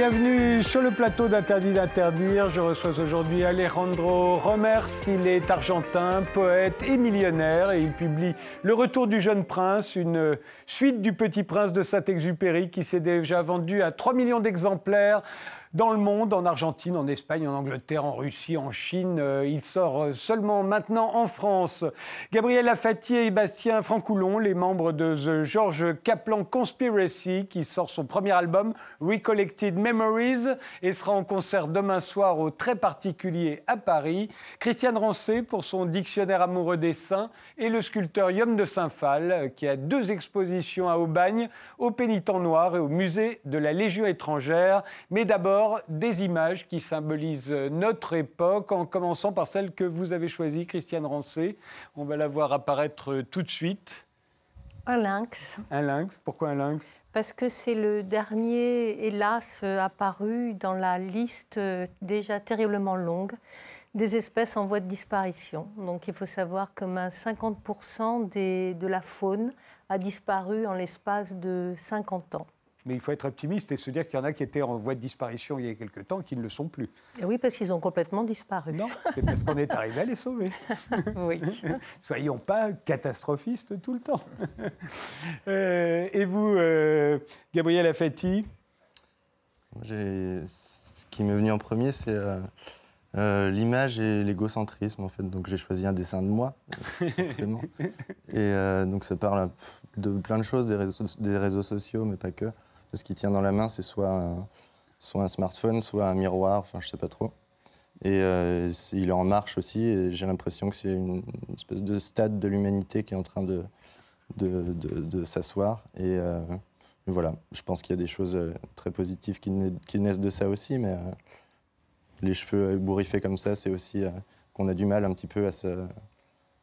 Bienvenue sur le plateau d'Interdit d'interdire. Je reçois aujourd'hui Alejandro Romers. Il est argentin, poète et millionnaire et il publie Le Retour du jeune prince, une suite du Petit Prince de Saint-Exupéry qui s'est déjà vendu à 3 millions d'exemplaires dans le monde, en Argentine, en Espagne, en Angleterre, en Russie, en Chine. Euh, il sort euh, seulement maintenant en France. Gabriel Lafati et Bastien Francoulon, les membres de The George Kaplan Conspiracy, qui sort son premier album, Recollected Memories, et sera en concert demain soir au très particulier à Paris. Christiane Rancé pour son dictionnaire amoureux des saints et le sculpteur Yom de Saint-Phal, qui a deux expositions à Aubagne, au Pénitent Noir et au musée de la Légion étrangère. Mais d'abord, des images qui symbolisent notre époque, en commençant par celle que vous avez choisie, Christiane Rancé. On va la voir apparaître tout de suite. Un lynx. Un lynx. Pourquoi un lynx? Parce que c'est le dernier, hélas, apparu dans la liste déjà terriblement longue des espèces en voie de disparition. Donc il faut savoir que 50% de la faune a disparu en l'espace de 50 ans. Mais il faut être optimiste et se dire qu'il y en a qui étaient en voie de disparition il y a quelque temps qui ne le sont plus. Et oui, parce qu'ils ont complètement disparu. Non, c'est parce qu'on est arrivé à les sauver. oui. Soyons pas catastrophistes tout le temps. Euh, et vous, euh, Gabriel Affetti? Ce qui m'est venu en premier, c'est euh, l'image et l'égocentrisme, en fait. Donc j'ai choisi un dessin de moi, forcément. et donc ça parle de plein de choses, des réseaux, des réseaux sociaux, mais pas que. Ce qu'il tient dans la main, c'est soit un, soit un smartphone, soit un miroir, enfin je sais pas trop. Et euh, il est en marche aussi, et j'ai l'impression que c'est une, espèce de stade de l'humanité qui est en train de, de, de, s'asseoir. Et euh, voilà, je pense qu'il y a des choses euh, très positives qui, naissent de ça aussi, mais les cheveux bourriffés comme ça, c'est aussi qu'on a du mal un petit peu à se,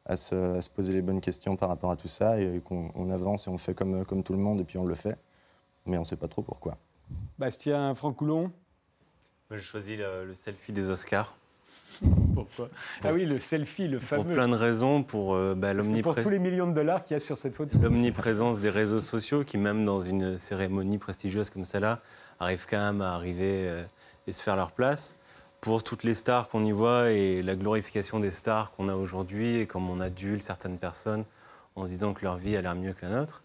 à se, à se, poser les bonnes questions par rapport à tout ça, et qu'on avance et on fait comme, comme tout le monde, et puis on le fait mais on ne sait pas trop pourquoi. Bastien Francoulon J'ai choisi le, selfie des Oscars. Pourquoi Ah oui, le selfie, le fameux. Pour plein de raisons, pour euh, bah, Pour tous les millions de dollars qu'il y a sur cette photo. L'omniprésence des réseaux sociaux, qui même dans une cérémonie prestigieuse comme celle-là, arrivent quand même à arriver euh, et se faire leur place. Pour toutes les stars qu'on y voit et la glorification des stars qu'on a aujourd'hui, et comme on adule certaines personnes en se disant que leur vie a l'air mieux que la nôtre.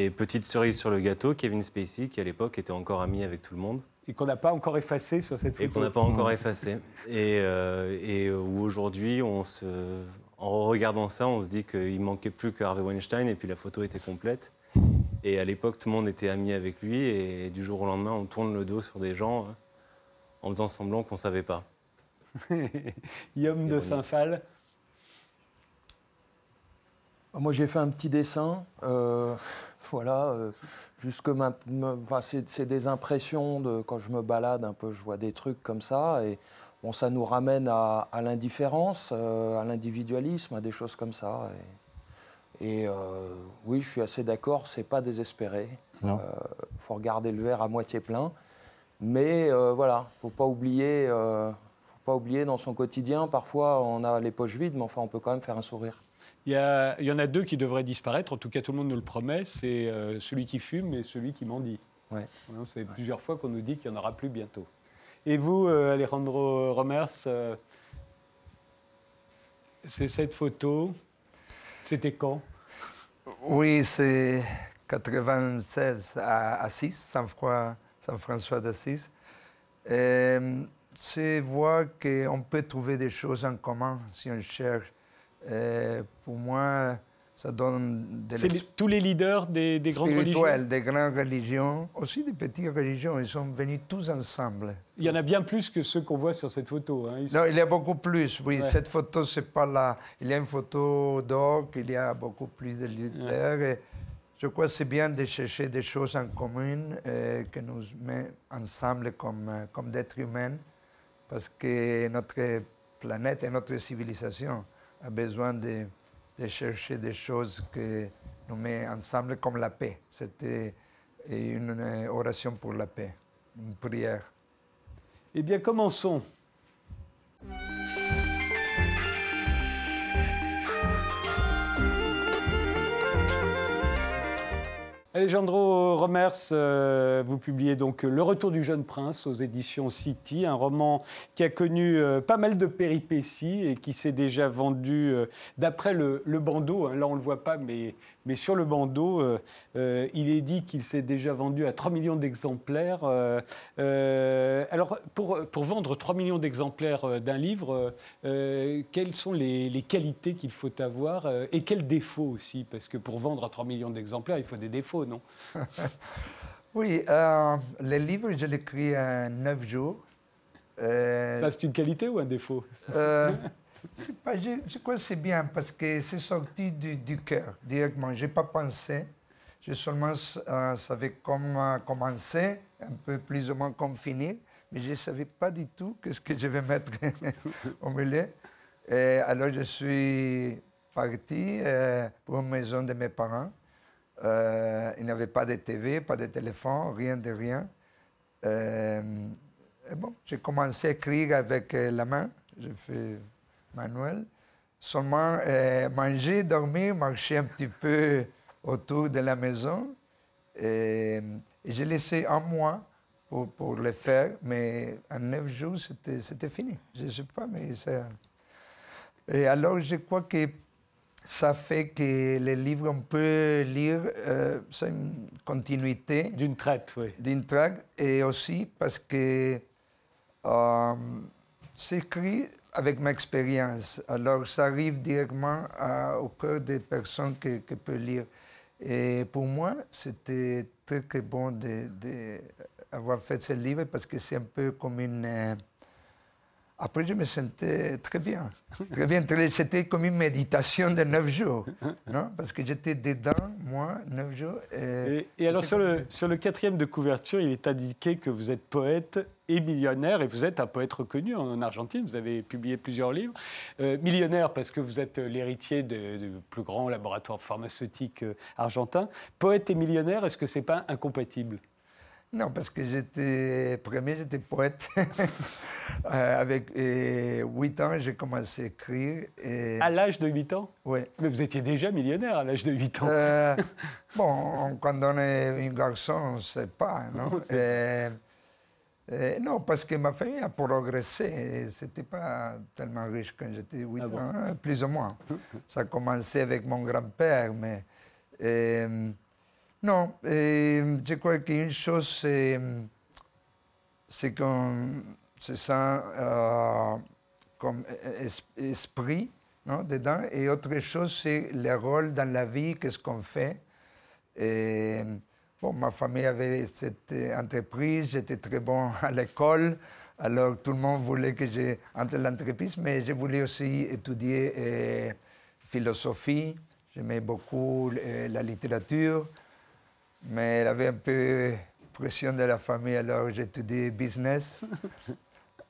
Et petite cerise sur le gâteau, Kevin Spacey, qui à l'époque était encore ami avec tout le monde. Et qu'on n'a pas encore effacé sur cette photo. Et qu'on n'a pas encore effacé. Et, euh, et où aujourd'hui, en regardant ça, on se dit qu'il manquait plus que Harvey Weinstein et puis la photo était complète. Et à l'époque, tout le monde était ami avec lui et du jour au lendemain, on tourne le dos sur des gens euh, en faisant semblant qu'on ne savait pas. Guillaume de Saint-Phal moi, j'ai fait un petit dessin. Euh, voilà, euh, jusque enfin, c'est des impressions de quand je me balade un peu, je vois des trucs comme ça. Et bon, ça nous ramène à, l'indifférence, euh, à l'individualisme, à des choses comme ça. Et, oui, je suis assez d'accord, c'est pas désespéré. Il faut regarder le verre à moitié plein. Mais voilà, faut pas oublier. faut pas oublier dans son quotidien, parfois on a les poches vides, mais enfin on peut quand même faire un sourire. Il y, en a deux qui devraient disparaître, en tout cas tout le monde nous le promet, c'est euh, celui qui fume et celui qui mendie. Ouais. C'est plusieurs fois qu'on nous dit qu'il n'y en aura plus bientôt. Et vous, euh, Alejandro Romers, euh, c'est cette photo, c'était quand? Oui, c'est 96 à Assis, Saint-François d'Assis. C'est voir qu'on peut trouver des choses en commun si on cherche pour moi, ça donne de C'est tous les leaders des, des grandes religions des grandes religions, aussi des petites religions, ils sont venus tous ensemble. Il y en a bien plus que ceux qu'on voit sur cette photo. Hein. Non, il y a beaucoup plus, oui. Cette photo, c'est pas là. Il y a une photo d'or, il y a beaucoup plus de leaders. Je crois que c'est bien de chercher des choses en commun euh, qui nous met ensemble comme, euh, comme d'êtres humains, parce que notre planète et notre civilisation a besoin de, chercher des choses qui nous mettent ensemble, comme la paix. C'était une oration pour la paix, une prière. Eh bien, commençons. Alejandro Romers, euh, vous publiez donc Le Retour du jeune prince aux éditions City, un roman qui a connu euh, pas mal de péripéties et qui s'est déjà vendu, euh, d'après le, bandeau, hein, là on ne le voit pas, mais, mais sur le bandeau, il est dit qu'il s'est déjà vendu à 3 millions d'exemplaires. alors, pour, pour, vendre 3 millions d'exemplaires d'un livre, quelles sont les, les qualités qu'il faut avoir et quels défauts aussi? Parce que pour vendre à 3 millions d'exemplaires, il faut des défauts non? Oui, euh, le livre, je l'écris en neuf jours. Euh, Ça, c'est une qualité ou un défaut? euh, pas, je, crois que c'est bien parce que c'est sorti du, cœur directement. Je n'ai pas pensé. Je seulement euh, savais comment commencer, un peu plus ou moins comment finir, mais je ne savais pas du tout ce que je vais mettre au milieu. Et alors je suis parti pour une maison de mes parents euh, il n'y avait pas de TV, pas de téléphone, rien de rien. Euh, bon, j'ai commencé à écrire avec euh, la main, j'ai fait manuel. Seulement manger, dormir, marcher un petit peu autour de la maison. Et, j'ai laissé un mois pour, pour, le faire, mais en neuf jours, c'était fini. Je ne sais pas, mais ça... Et alors, je crois que ça fait que les livres, on peut lire, euh, c'est une continuité. D'une traite, oui. D'une traite, et aussi parce que euh, c'est écrit avec ma expérience. Alors, ça arrive directement au cœur des personnes qui, qui peuvent lire. Et pour moi, c'était très, très bon d'avoir de, fait ce livre parce que c'est un peu comme une euh, après, je me sentais très bien. Très bien. C'était comme une méditation de neuf jours. Non? Parce que j'étais dedans, moi, neuf jours. Et, et, alors, sur le, sur le quatrième de couverture, il est indiqué que vous êtes poète et millionnaire, et vous êtes un poète reconnu en Argentine. Vous avez publié plusieurs livres. Euh, millionnaire parce que vous êtes l'héritier du plus grand laboratoire pharmaceutique euh, argentin. Poète et millionnaire, est-ce que ce n'est pas incompatible? Non, parce que j'étais, premier, j'étais poète. Euh, avec 8 ans, j'ai commencé à écrire. Et... À l'âge de 8 ans Oui. Mais vous étiez déjà millionnaire à l'âge de 8 ans. Euh, bon, quand on est un garçon, on ne sait pas, non? Et, Non, parce que ma famille a progressé. C'était pas tellement riche quand j'étais 8 ah ans, hein, plus ou moins. Ça a commencé avec mon grand-père, mais... Non, je crois qu'une chose, c'est qu'on se sent euh, comme esprit non, dedans, et autre chose, c'est le rôle dans la vie, qu'est-ce qu'on fait. Bon, ma famille avait cette entreprise, j'étais très bon à l'école, alors tout le monde voulait que j'entre dans l'entreprise, mais je voulais aussi étudier philosophie, j'aimais beaucoup la littérature mais elle avait un peu pression de la famille, alors étudié business.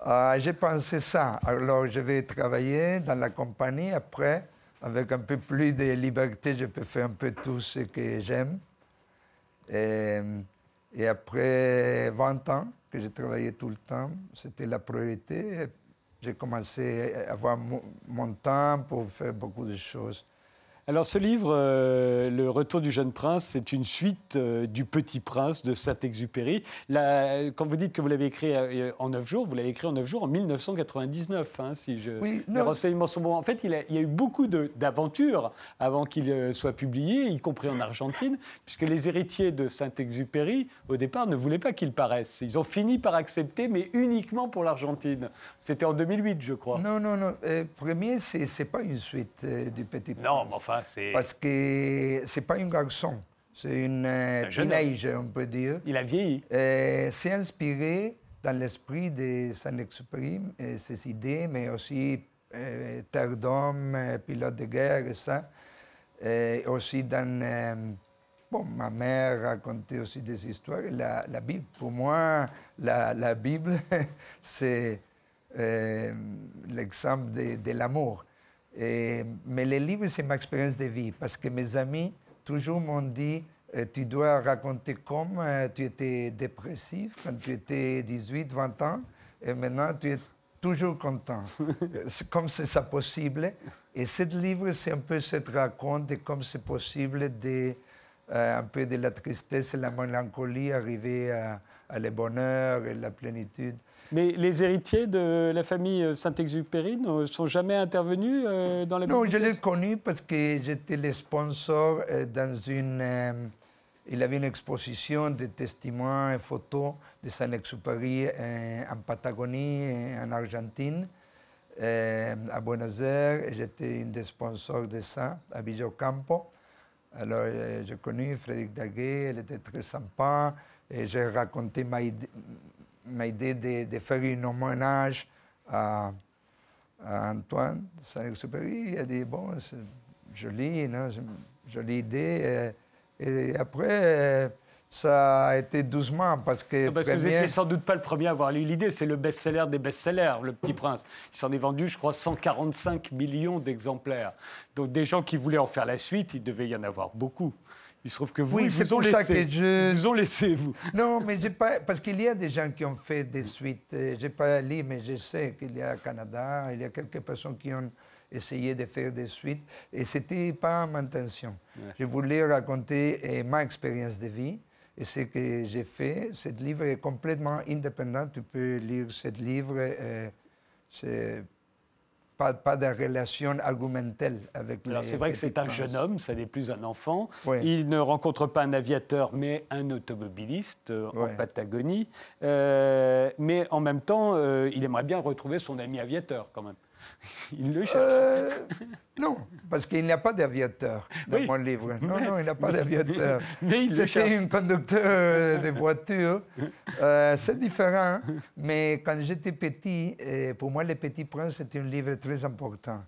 Euh, j'ai pensé ça. Alors je vais travailler dans la compagnie. Après, avec un peu plus de liberté, je peux faire un peu tout ce que j'aime. Et, et, après 20 ans que j'ai travaillé tout le temps, c'était la priorité. J'ai commencé à avoir mon temps pour faire beaucoup de choses. Alors ce livre, euh, Le Retour du jeune prince, c'est une suite euh, du Petit Prince de Saint-Exupéry. Quand vous dites que vous l'avez écrit euh, en neuf jours, vous l'avez écrit en neuf jours en 1999, hein, si je... oui, les renseignements sont bons. En fait, il, y a eu beaucoup d'aventures avant qu'il soit publié, y compris en Argentine, puisque les héritiers de Saint-Exupéry, au départ, ne voulaient pas qu'il paraisse. Ils ont fini par accepter, mais uniquement pour l'Argentine. C'était en 2008, je crois. Non, non, non. premier, ce n'est pas une suite du Petit Prince. Non, mais enfin... Parce que c'est pas un garçon, c'est une euh, teenage, on peut dire. Il a vieilli. Euh, c'est inspiré dans l'esprit de Saint-Exupéry, euh, ses idées, mais aussi Terre d'homme, pilote de guerre et ça. Et aussi dans... Bon, ma mère racontait aussi des histoires. La, la Bible, pour moi, la, la Bible, c'est l'exemple de, de l'amour. Et, mais les livres, c'est ma expérience de vie, parce que mes amis toujours m'ont dit, euh, tu dois raconter comme euh, tu étais dépressif quand tu étais 18, 20 ans, et maintenant tu es toujours content. comme c'est ça possible. Et ce livre, c'est un peu cette raconte de comme c'est possible de un peu de la tristesse et la mélancolie, arriver à, à le bonheur et la plénitude. Mais les héritiers de la famille Saint-Exupéry ne sont jamais intervenus euh, dans la Non, je l'ai connu parce que j'étais le sponsor euh, dans une. euh, il avait une exposition de témoins et photos de Saint-Exupéry euh, en Patagonie, et en Argentine, euh, à Buenos Aires. J'étais un des sponsors de ça, à Villocampo. Alors, euh, j'ai connu Frédéric Daguet, elle était très sympa. Et j'ai raconté ma idée, ma idée de, de faire un hommage à, à Antoine de Saint-Exupéry. Il a dit, bon, c'est joli, non? une jolie idée. Et après, ça a été doucement parce que... Parce que vous n'étiez sans doute pas le premier à avoir eu l'idée. C'est le best-seller des best-sellers, Le Petit Prince. Il s'en est vendu, je crois, 145 millions d'exemplaires. Donc des gens qui voulaient en faire la suite, il devait y en avoir beaucoup. Il se trouve que vous, Oui, ils vous ont laissé. que je- Ils vous ont laissé, vous. Non, mais j'ai pas... Parce qu'il y a des gens qui ont fait des suites. Euh, J'ai pas lu, mais je sais qu'il y a au Canada, il y a quelques personnes qui ont essayé de faire des suites. Et c'était pas ma intention. Je voulais raconter euh, ma expérience de vie. Et ce que j'ai fait, ce livre est complètement indépendant. Tu peux lire ce livre. euh, c'est pas, pas de relation argumentelle avec Alors c'est vrai que c'est un princes. jeune homme, ça n'est plus un enfant. Oui. Il ne rencontre pas un aviateur, mais un automobiliste euh, en. Patagonie. Euh, mais en même temps, euh, il aimerait bien retrouver son ami aviateur quand même. Il le cherche. Euh, non, parce qu'il n'y a pas d'aviateur dans Oui. mon livre. Non, non, il n'y a pas d'aviateur. Mais il. C'était un conducteur de voiture. Euh, c'est différent, mais quand j'étais petit, euh, pour moi, Le Petit Prince, c'était un livre très important.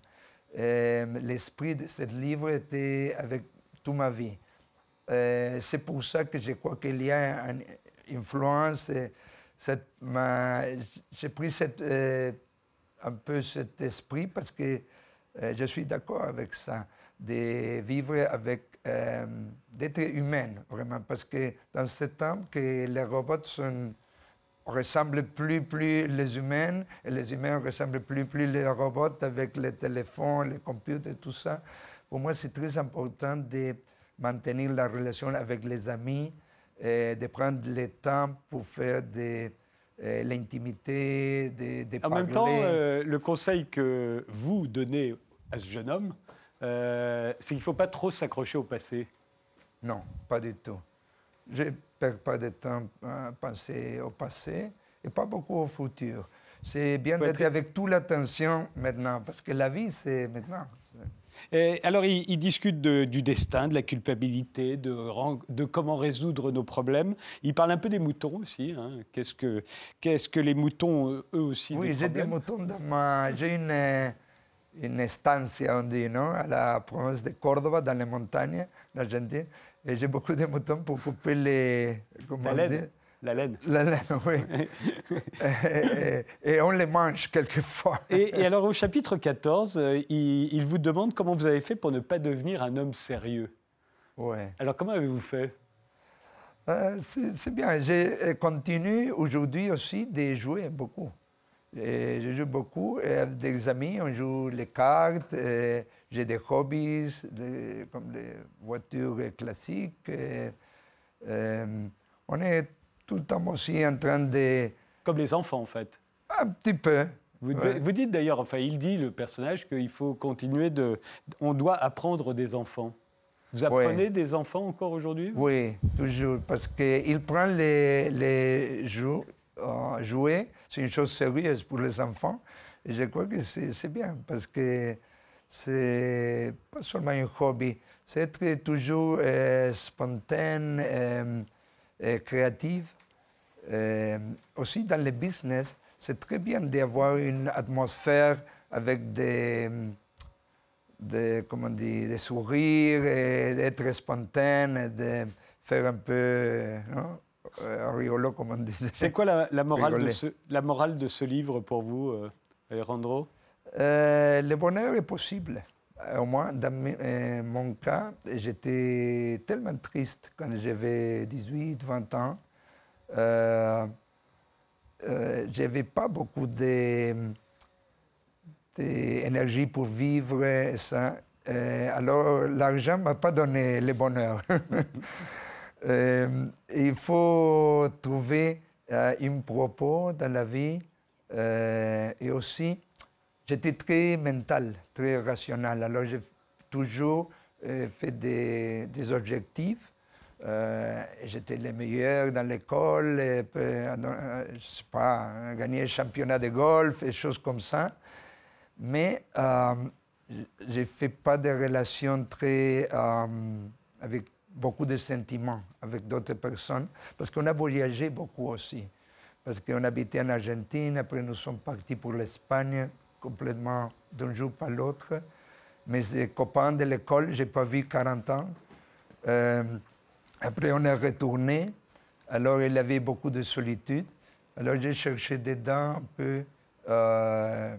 L'esprit de ce livre était avec toute ma vie. C'est pour ça que je crois qu'il y a une influence. cette- ma- J'ai pris cette, un peu cet esprit parce que euh, je suis d'accord avec ça, de vivre avec, euh, d'être humain, vraiment, parce que dans ce temps que les robots sont, ressemblent plus plus les humains et les humains ressemblent plus plus les robots avec les téléphones, les computers, tout ça. Pour moi, c'est très important de maintenir la relation avec les amis, de prendre le temps pour faire de euh, l'intimité, de, de En parler. même temps, euh, le conseil que vous donnez à ce jeune homme, euh, c'est qu'il ne faut pas trop s'accrocher au passé. Non, pas du tout. Je ne perds pas de temps à penser au passé et pas beaucoup au futur. C'est bien être- d'être avec toute l'attention maintenant, parce que la vie, c'est maintenant. Et alors, il, il discute de- du destin, de la culpabilité, de, comment résoudre nos problèmes. Il parle un peu des moutons aussi. hein. Qu'est-ce que, qu'est-ce que les moutons, eux aussi, Oui, j'ai des moutons dans ma... J'ai une, euh, une estancia, on dit, non, à la province de Córdoba, dans les montagnes, en Argentine. Et j'ai beaucoup de moutons pour couper les... Comment La laine. La laine. La laine, oui. et, et- et on les mange quelquefois. Et, et alors, au chapitre 14, euh, il, il vous demande comment vous avez fait pour ne pas devenir un homme sérieux. Ouais. Alors, comment avez-vous fait? Euh, c'est bien. Je continue aujourd'hui aussi de jouer beaucoup. Et je joue beaucoup et avec des amis, on joue les cartes. J'ai des hobbies des- comme les voitures classiques. euh, on est tout le temps aussi en train de... Comme les enfants, en fait. Un petit peu. Vous, Ouais. vous dites d'ailleurs, enfin, il dit, le personnage, qu'il faut continuer de. On doit apprendre des enfants. Vous apprenez des enfants encore aujourd'hui Oui, toujours. Parce qu'il prend les, les jou- euh, jouets, c'est une chose sérieuse pour les enfants. Et je crois que c'est bien, parce que c'est pas seulement un hobby, c'est être toujours euh, spontané, euh, euh, créatif. Euh, aussi dans le business, c'est très bien d'avoir une atmosphère avec des, de, comment dire, de sourire, et d'être spontané, de faire un peu non, euh, rigolo, comme on dit. C'est quoi la, la morale de ce, la morale de ce livre pour vous, euh, Alejandro? Euh, le bonheur est possible. Euh, Au moins, dans euh, mon cas, j'étais tellement triste quand j'avais 18, 20 ans. Euh, euh, pas beaucoup d'énergie pour vivre ça. alors, l'argent ne m'a pas donné le bonheur. il faut trouver un propos dans la vie et aussi, j'étais très mental, très rationnel. Alors, j'ai toujours fait des objectifs euh, j'étais le meilleur dans l'école, euh, euh, je sais pas, gagner le championnat de golf et choses comme ça. Mais euh, je ne fais pas de relations très. avec beaucoup de sentiments avec d'autres personnes, parce qu'on a voyagé beaucoup aussi. Parce qu'on habitait en Argentine, après nous sommes partis pour l'Espagne, complètement d'un jour par l'autre. Mes copains de l'école, je n'ai pas vu 40 ans. Après, on est retourné. Alors, il avait beaucoup de solitude. Alors, j'ai cherché dedans un peu euh,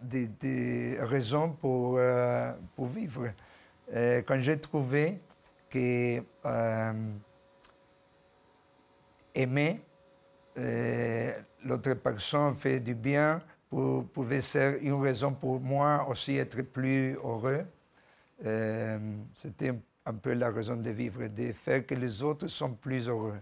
des, raisons pour, euh, pour vivre. Quand j'ai trouvé que euh, aimer l'autre personne fait du bien pour, pouvait ser une raison pour moi aussi être plus heureux. C'était un peu la raison de vivre, de faire que les autres sont plus heureux.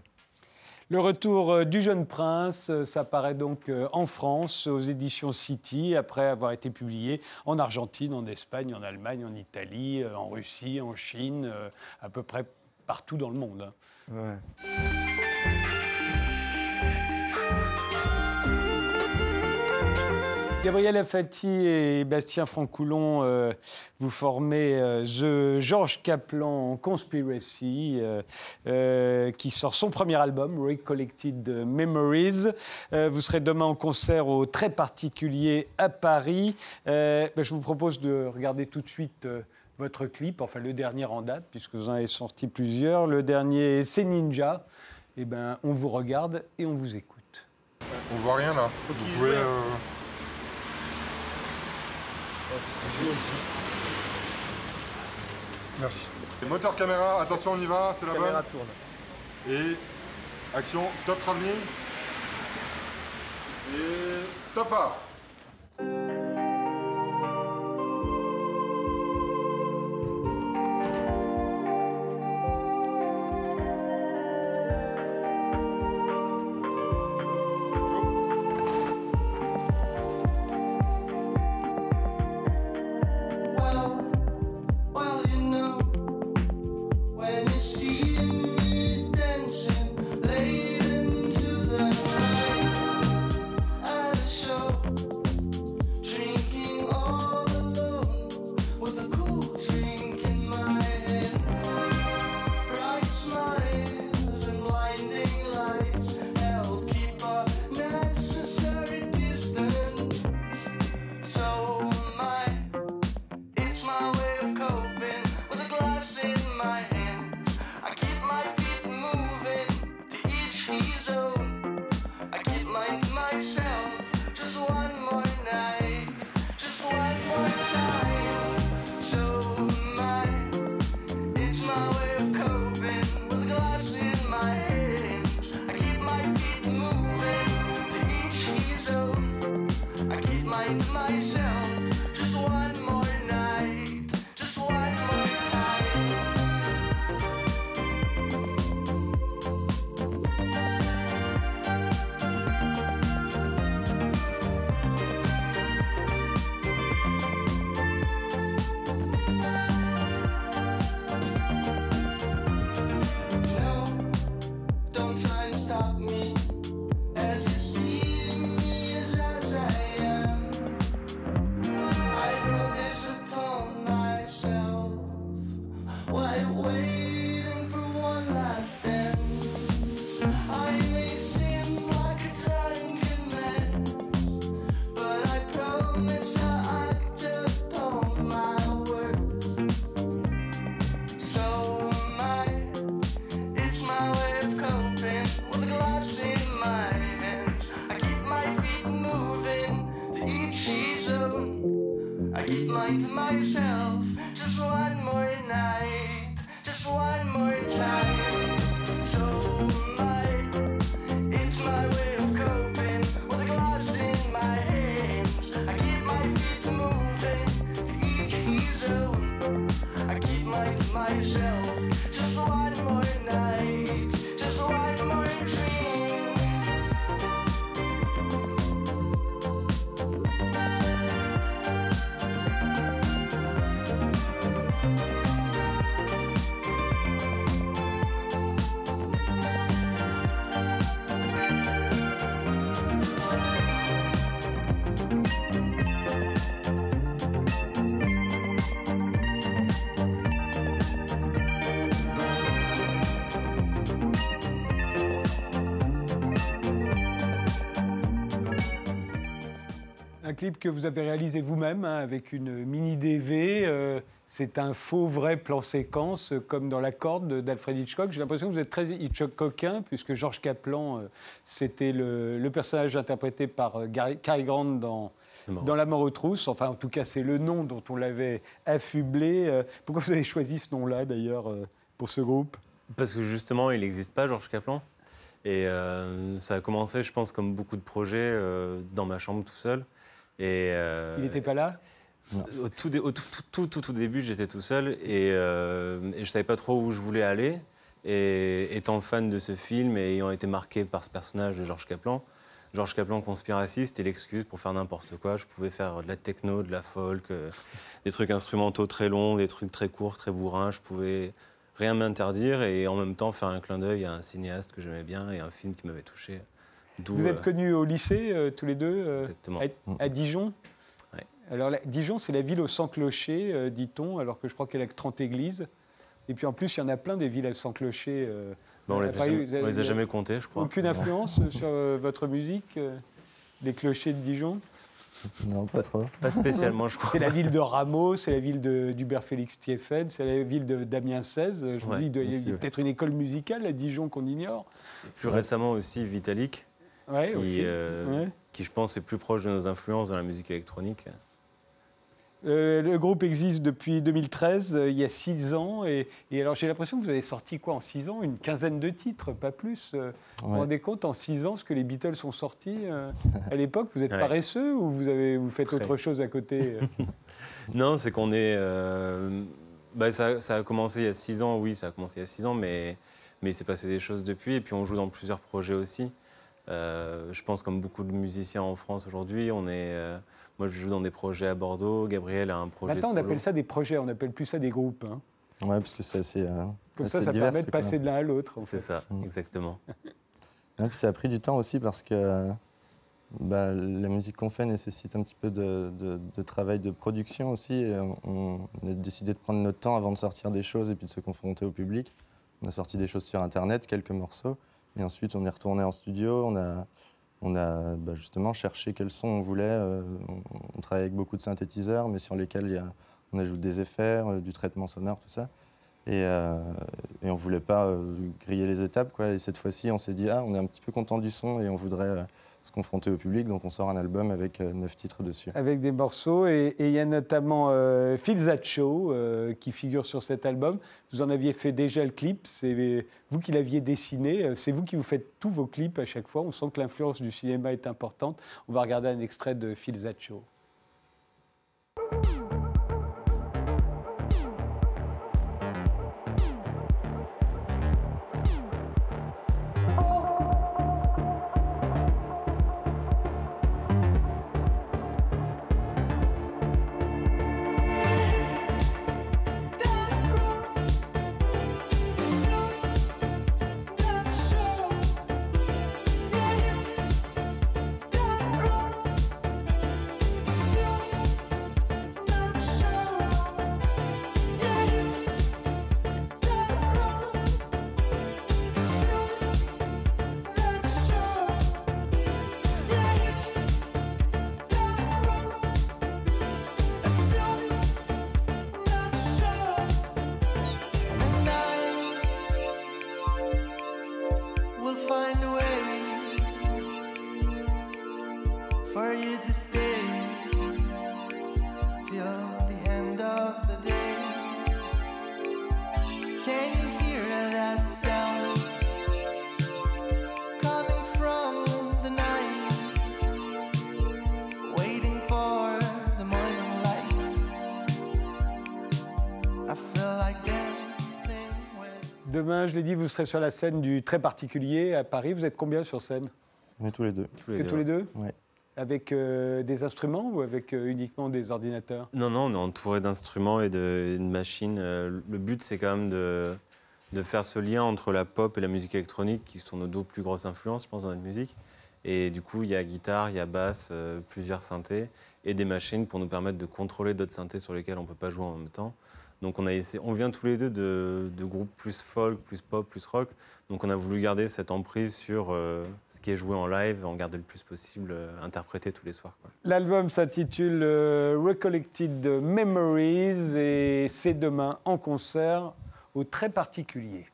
Le retour euh, du jeune prince, euh, ça paraît donc euh, en France, aux éditions City, après avoir été publié en Argentine, en Espagne, en Allemagne, en Italie, en Russie, en Chine, à peu près partout dans le monde. Hein. Gabriel Afati et Bastien Francoulon, euh, vous formez euh, The George Kaplan Conspiracy, euh, qui sort son premier album, Recollected Memories. vous serez demain en concert au très particulier à Paris. Ben, je vous propose de regarder tout de suite votre clip, enfin le dernier en date, puisque vous en avez sorti plusieurs. Le dernier, c'est Ninja. Eh ben, on vous regarde et on vous écoute. On voit rien là. Faut vous pouvez, Merci. Merci. Moteur caméra, attention on y va, c'est la bonne. Caméra tourne. Et action, top travelling. Et top phare. myself. Clip que vous avez réalisé vous-même hein, avec une mini DV. euh, c'est un faux vrai plan séquence euh, comme dans la corde d'Alfred Hitchcock. J'ai l'impression que vous êtes très Hitchcockien puisque Georges Kaplan, euh, c'était le, le personnage interprété par euh, Gary- Cary Grant dans, dans La mort aux trousses. Enfin, en tout cas, c'est le nom dont on l'avait affublé. Pourquoi vous avez choisi ce nom-là d'ailleurs pour ce groupe? Parce que justement, il n'existe pas, Georges Kaplan. Et euh, ça a commencé, je pense, comme beaucoup de projets, euh, dans ma chambre tout seul. Et, euh, Il n'était pas là? Au tout, au tout, tout, tout, tout, début, j'étais tout seul et, euh, et je ne savais pas trop où je voulais aller. Et étant fan de ce film et ayant été marqué par ce personnage de Georges Kaplan, Georges Kaplan conspiraciste, c'était l'excuse pour faire n'importe quoi. Je pouvais faire de la techno, de la folk, euh, des trucs instrumentaux très longs, des trucs très courts, très bourrins. Je pouvais rien m'interdire et en même temps faire un clin d'œil à un cinéaste que j'aimais bien et un film qui m'avait touché. D'où, Vous êtes euh, connus au lycée euh, tous les deux euh, Exactement. à, à Dijon Ouais. Alors, la- Dijon, c'est la ville aux 100 clochers, euh, dit-on, alors que je crois qu'elle a que 30 églises. Et puis en plus, il y en a plein des villes à 100 clochers. euh, bon, on les à a Paris. jamais, Vous avez- on les a jamais comptés, je crois. Aucune influence sur euh, votre musique euh, Les clochers de Dijon? Non, pas trop. Pas spécialement, je crois. C'est la ville de Rameau, c'est la ville d'Hubert Félix Thiéphène, c'est la ville de Damien XVI. Je me dis, il y a peut-être une école musicale à Dijon qu'on ignore. Plus récemment aussi Vitalik, Ouais, qui, euh, Ouais. qui je pense est plus proche de nos influences dans la musique électronique. Euh, le groupe existe depuis 2013, euh, il y a six ans. Et, et alors j'ai l'impression que vous avez sorti quoi en six ans? Une quinzaine de titres, pas plus. Euh, Vous vous Ouais. rendez compte en six ans ce que les Beatles ont sorti euh, à l'époque Vous êtes Ouais. paresseux ou vous, avez, vous faites Très. autre chose à côté euh? Non, c'est qu'on est. euh, bah, ça, ça a commencé il y a six ans, oui, ça a commencé il y a six ans, mais, mais il s'est passé des choses depuis. Et puis on joue dans plusieurs projets aussi. Euh, je pense comme beaucoup de musiciens en France aujourd'hui, on est. euh, moi, je joue dans des projets à Bordeaux. Gabriel a un projet. Maintenant, on solo. appelle ça des projets, on n'appelle plus ça des groupes. hein. Ouais, parce que c'est assez. euh, Comme assez ça, ça divers, permet de quoi. passer de l'un à l'autre. C'est ça, Mm. exactement. Ouais, puis ça a pris du temps aussi parce que bah, la musique qu'on fait nécessite un petit peu de, de- de travail de production aussi. Et on, on a décidé de prendre notre temps avant de sortir des choses et puis de se confronter au public. On a sorti des choses sur Internet, quelques morceaux. Et ensuite, on est retourné en studio. On a, on a bah, justement cherché quel son on voulait. euh, on, on travaille avec beaucoup de synthétiseurs, mais sur lesquels y a- on ajoute des effets, euh, du traitement sonore, tout ça. Et, euh, on voulait pas griller les étapes. Quoi. Et cette fois-ci, on s'est dit, ah, on est un petit peu content du son et on voudrait se confronter au public. Donc on sort un album avec euh, neuf titres dessus. Avec des morceaux. Et il y a notamment euh, That Show euh, qui figure sur cet album. Vous en aviez fait déjà le clip. C'est vous qui l'aviez dessiné. Euh, C'est vous qui vous faites tous vos clips à chaque fois. On sent que l'influence du cinéma est importante. On va regarder un extrait de Phil That Show. Demain, je l'ai dit, vous serez sur la scène du très particulier à Paris. Vous êtes combien sur scène? On est tous les deux. Tous tous les deux Ouais. Avec euh, des instruments ou avec euh, uniquement des ordinateurs? Non, non, on est entouré d'instruments et de, et de machines. Euh, Le but, c'est quand même de, de faire ce lien entre la pop et la musique électronique, qui sont nos deux plus grosses influences, je pense, dans notre musique. Et du coup, il y a guitare, il y a basse, euh, plusieurs synthés et des machines pour nous permettre de contrôler d'autres synthés sur lesquels on ne peut pas jouer en même temps. Donc on, a essayé- on vient tous les deux de, de groupes plus folk, plus pop, plus rock. Donc on a voulu garder cette emprise sur euh, ce qui est joué en live, en garder le plus possible, euh, interprété tous les soirs. L'album s'intitule euh, Recollected Memories et c'est demain en concert au très particulier.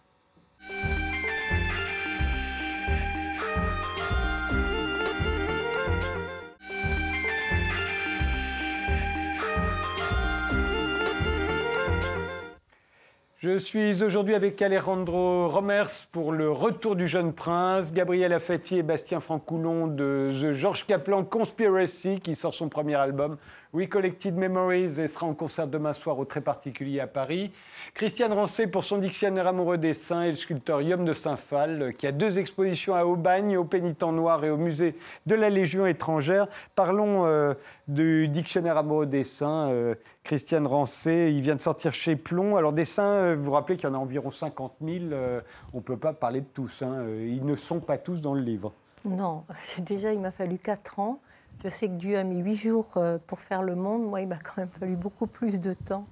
Je suis aujourd'hui avec Alejandro Romers pour le retour du jeune prince, Gabriel Affetti et Bastien Francoulon de The George Kaplan Conspiracy qui sort son premier album Recollected Memories et sera en concert demain soir au très particulier à Paris. Christiane Rancé pour son dictionnaire amoureux des saints et le sculpteur Yom de Saint-Phal qui a deux expositions à Aubagne, au Pénitent Noir et au musée de la Légion étrangère. Parlons euh, du dictionnaire amoureux des saints. euh, Christiane Rancé, il vient de sortir chez Plomb. Alors des saints, euh, vous vous rappelez qu'il y en a environ 50 000. euh, on ne peut pas parler de tous. hein, Ils ne sont pas tous dans le livre. Non, déjà, il m'a fallu 4 ans. Je sais que Dieu a mis 8 jours euh, pour faire le monde. Moi, il m'a quand même fallu beaucoup plus de temps